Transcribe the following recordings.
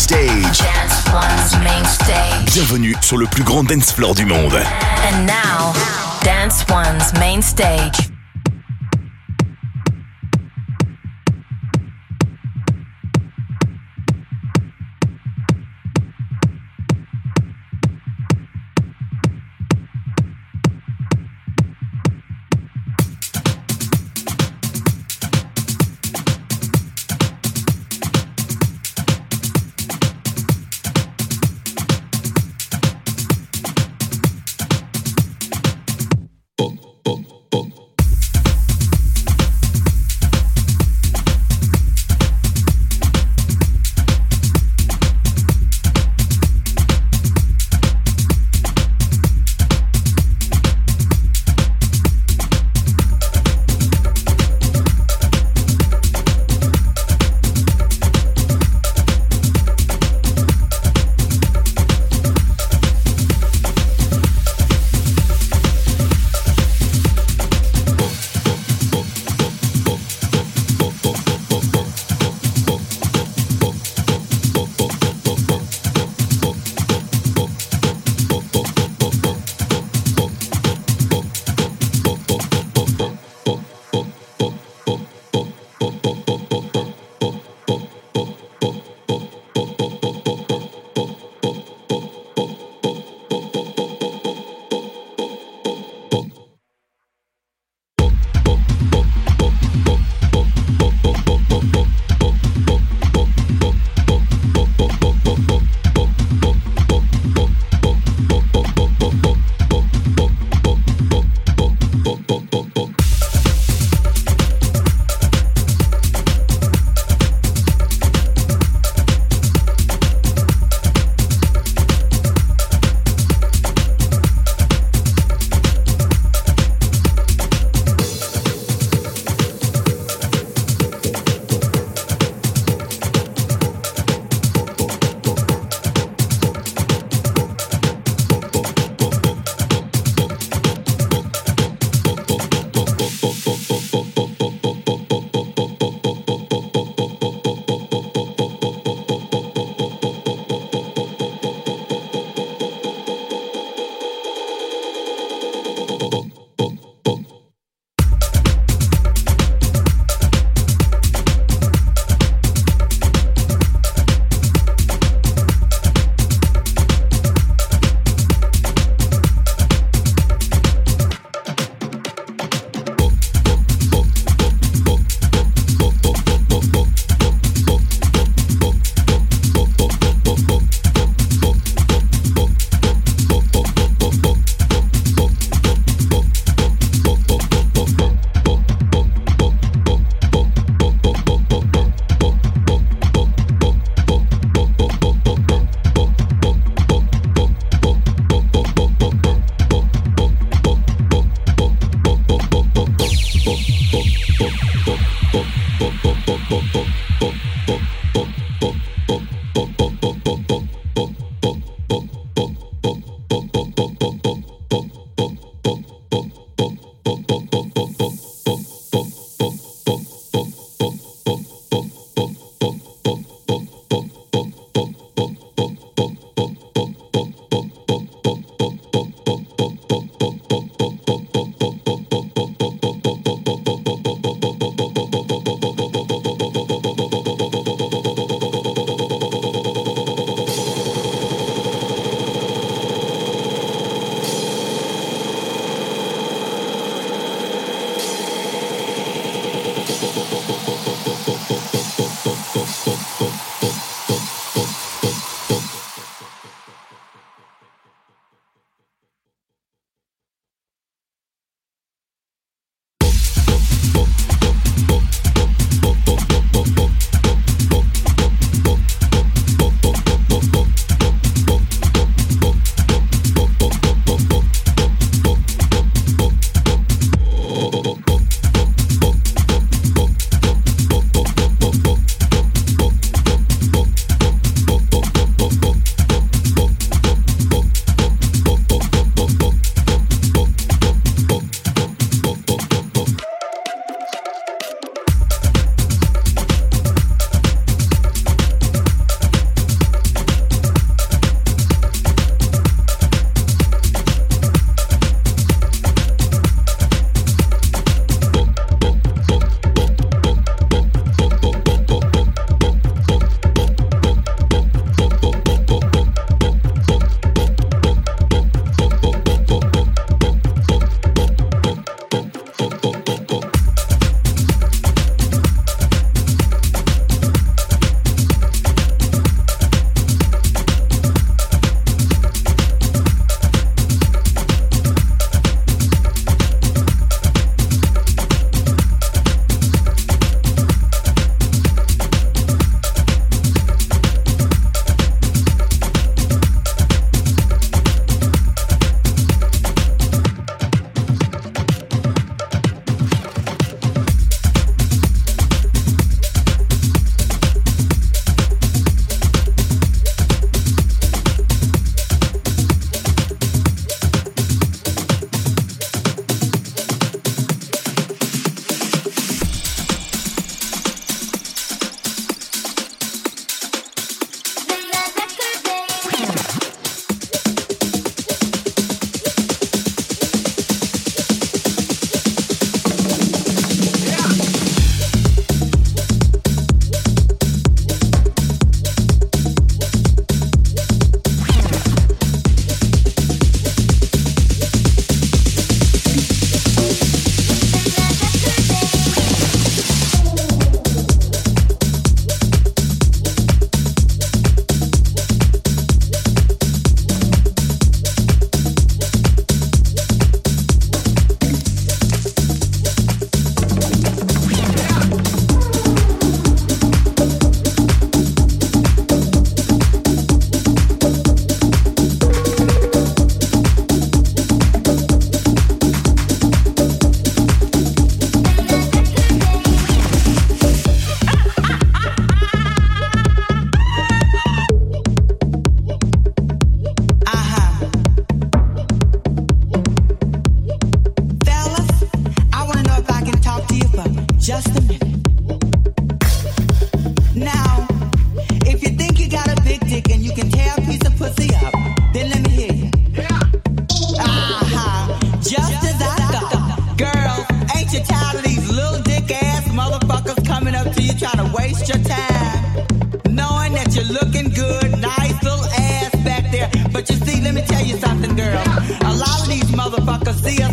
stage. Dance One's main stage. Bienvenue sur le plus grand dance floor du monde. And now, Dance One's main stage.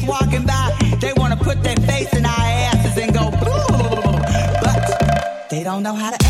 walking by, they want to put their face in our asses and go, Boo! but they don't know how to.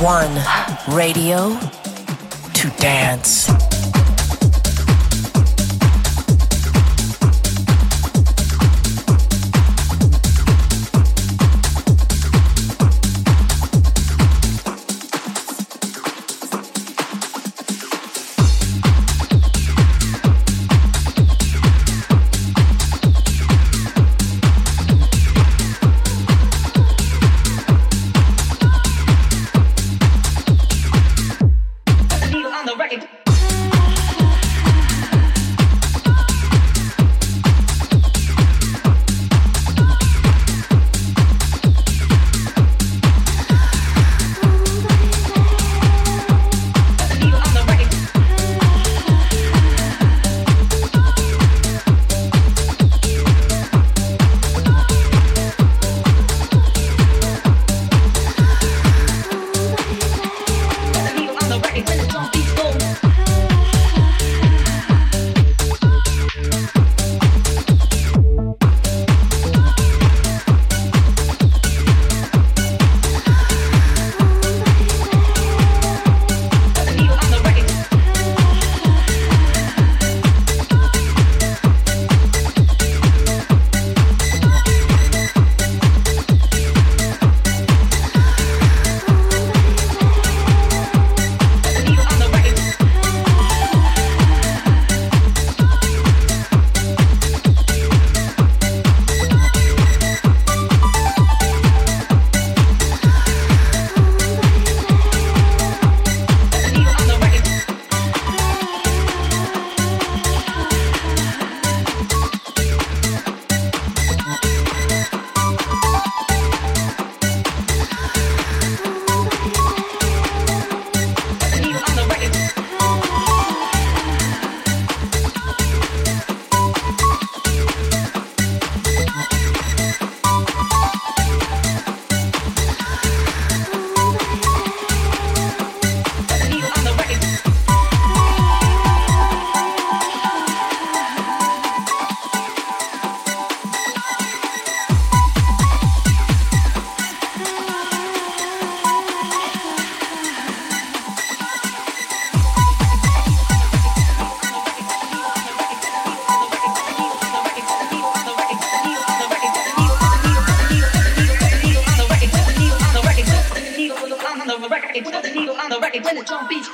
One Radio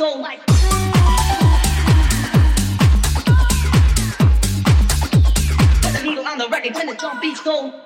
go. Put the needle on the record when the drum beats go.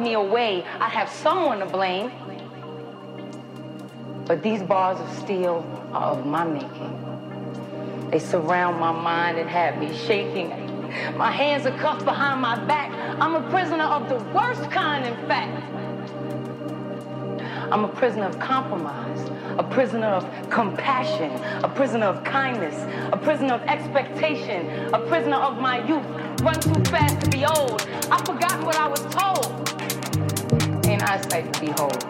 me away, I'd have someone to blame. But these bars of steel are of my making. They surround my mind and have me shaking. My hands are cuffed behind my back. I'm a prisoner of the worst kind, in fact. I'm a prisoner of compromise, a prisoner of compassion, a prisoner of kindness, a prisoner of expectation, a prisoner of my youth. Run too fast to be old. I forgot what I was told. Eyesight to behold.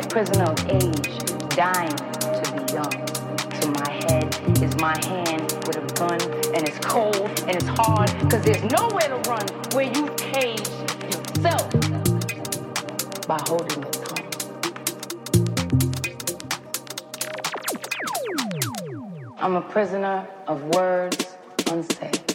A prisoner of age, dying to be young. To my head is my hand with a gun, and it's cold and it's hard, cause there's nowhere to run where you cage yourself by holding your tongue. I'm a prisoner of words unsaid.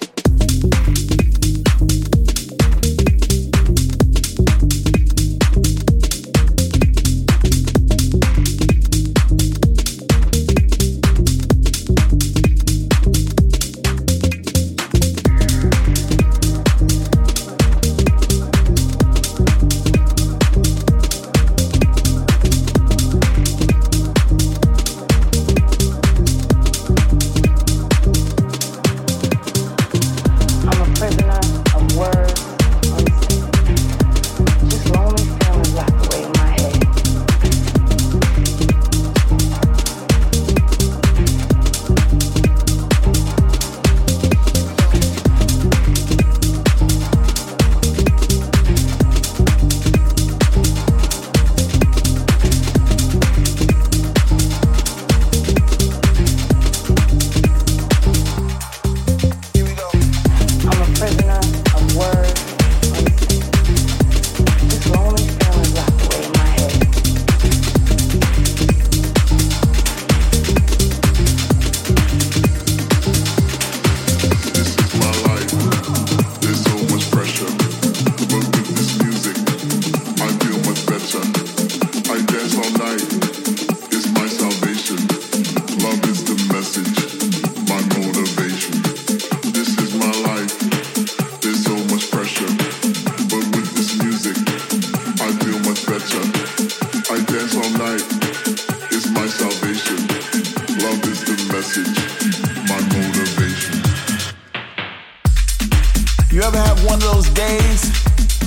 You ever have one of those days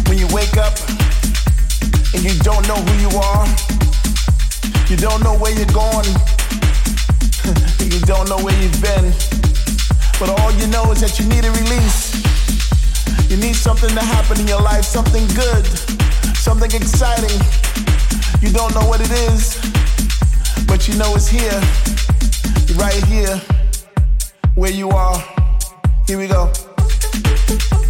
when you wake up and you don't know who you are? You don't know where you're going. you don't know where you've been. But all you know is that you need a release. You need something to happen in your life, something good, something exciting. You don't know what it is, but you know it's here, right here, where you are. Here we go. Thank you.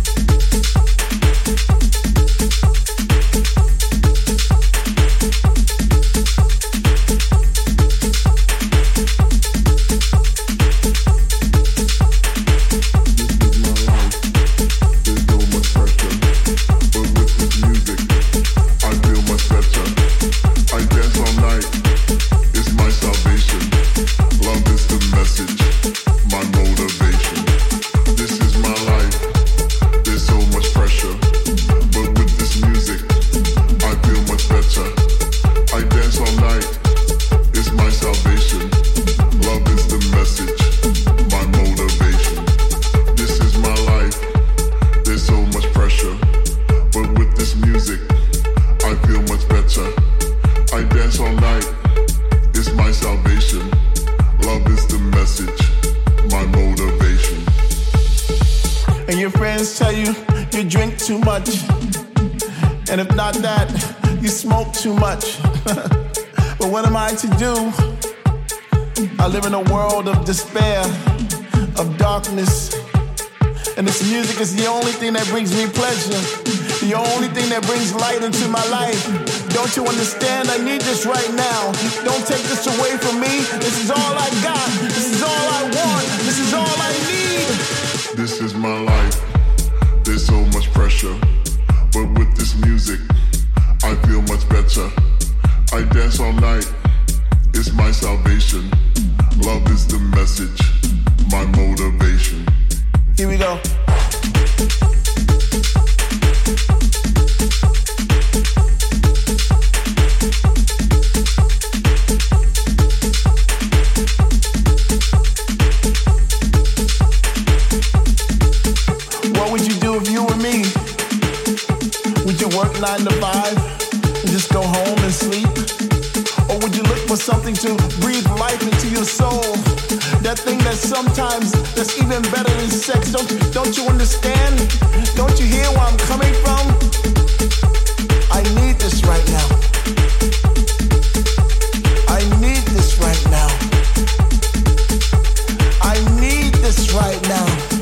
Do? I live in a world of despair, of darkness. And this music is the only thing that brings me pleasure, the only thing that brings light into my life. Don't you understand? I need this right now. Don't take this away from me. This is all I got. This is all I want. This is all I need. This is my life. There's so much pressure, but with this music, I feel much better. I dance all night, my salvation. Love is the message, my motivation. Here we go. Something to breathe life into your soul? That thing that sometimes that's even better than sex. Don't don't you understand? Don't you hear where I'm coming from? I need this right now. I need this right now. I need this right now.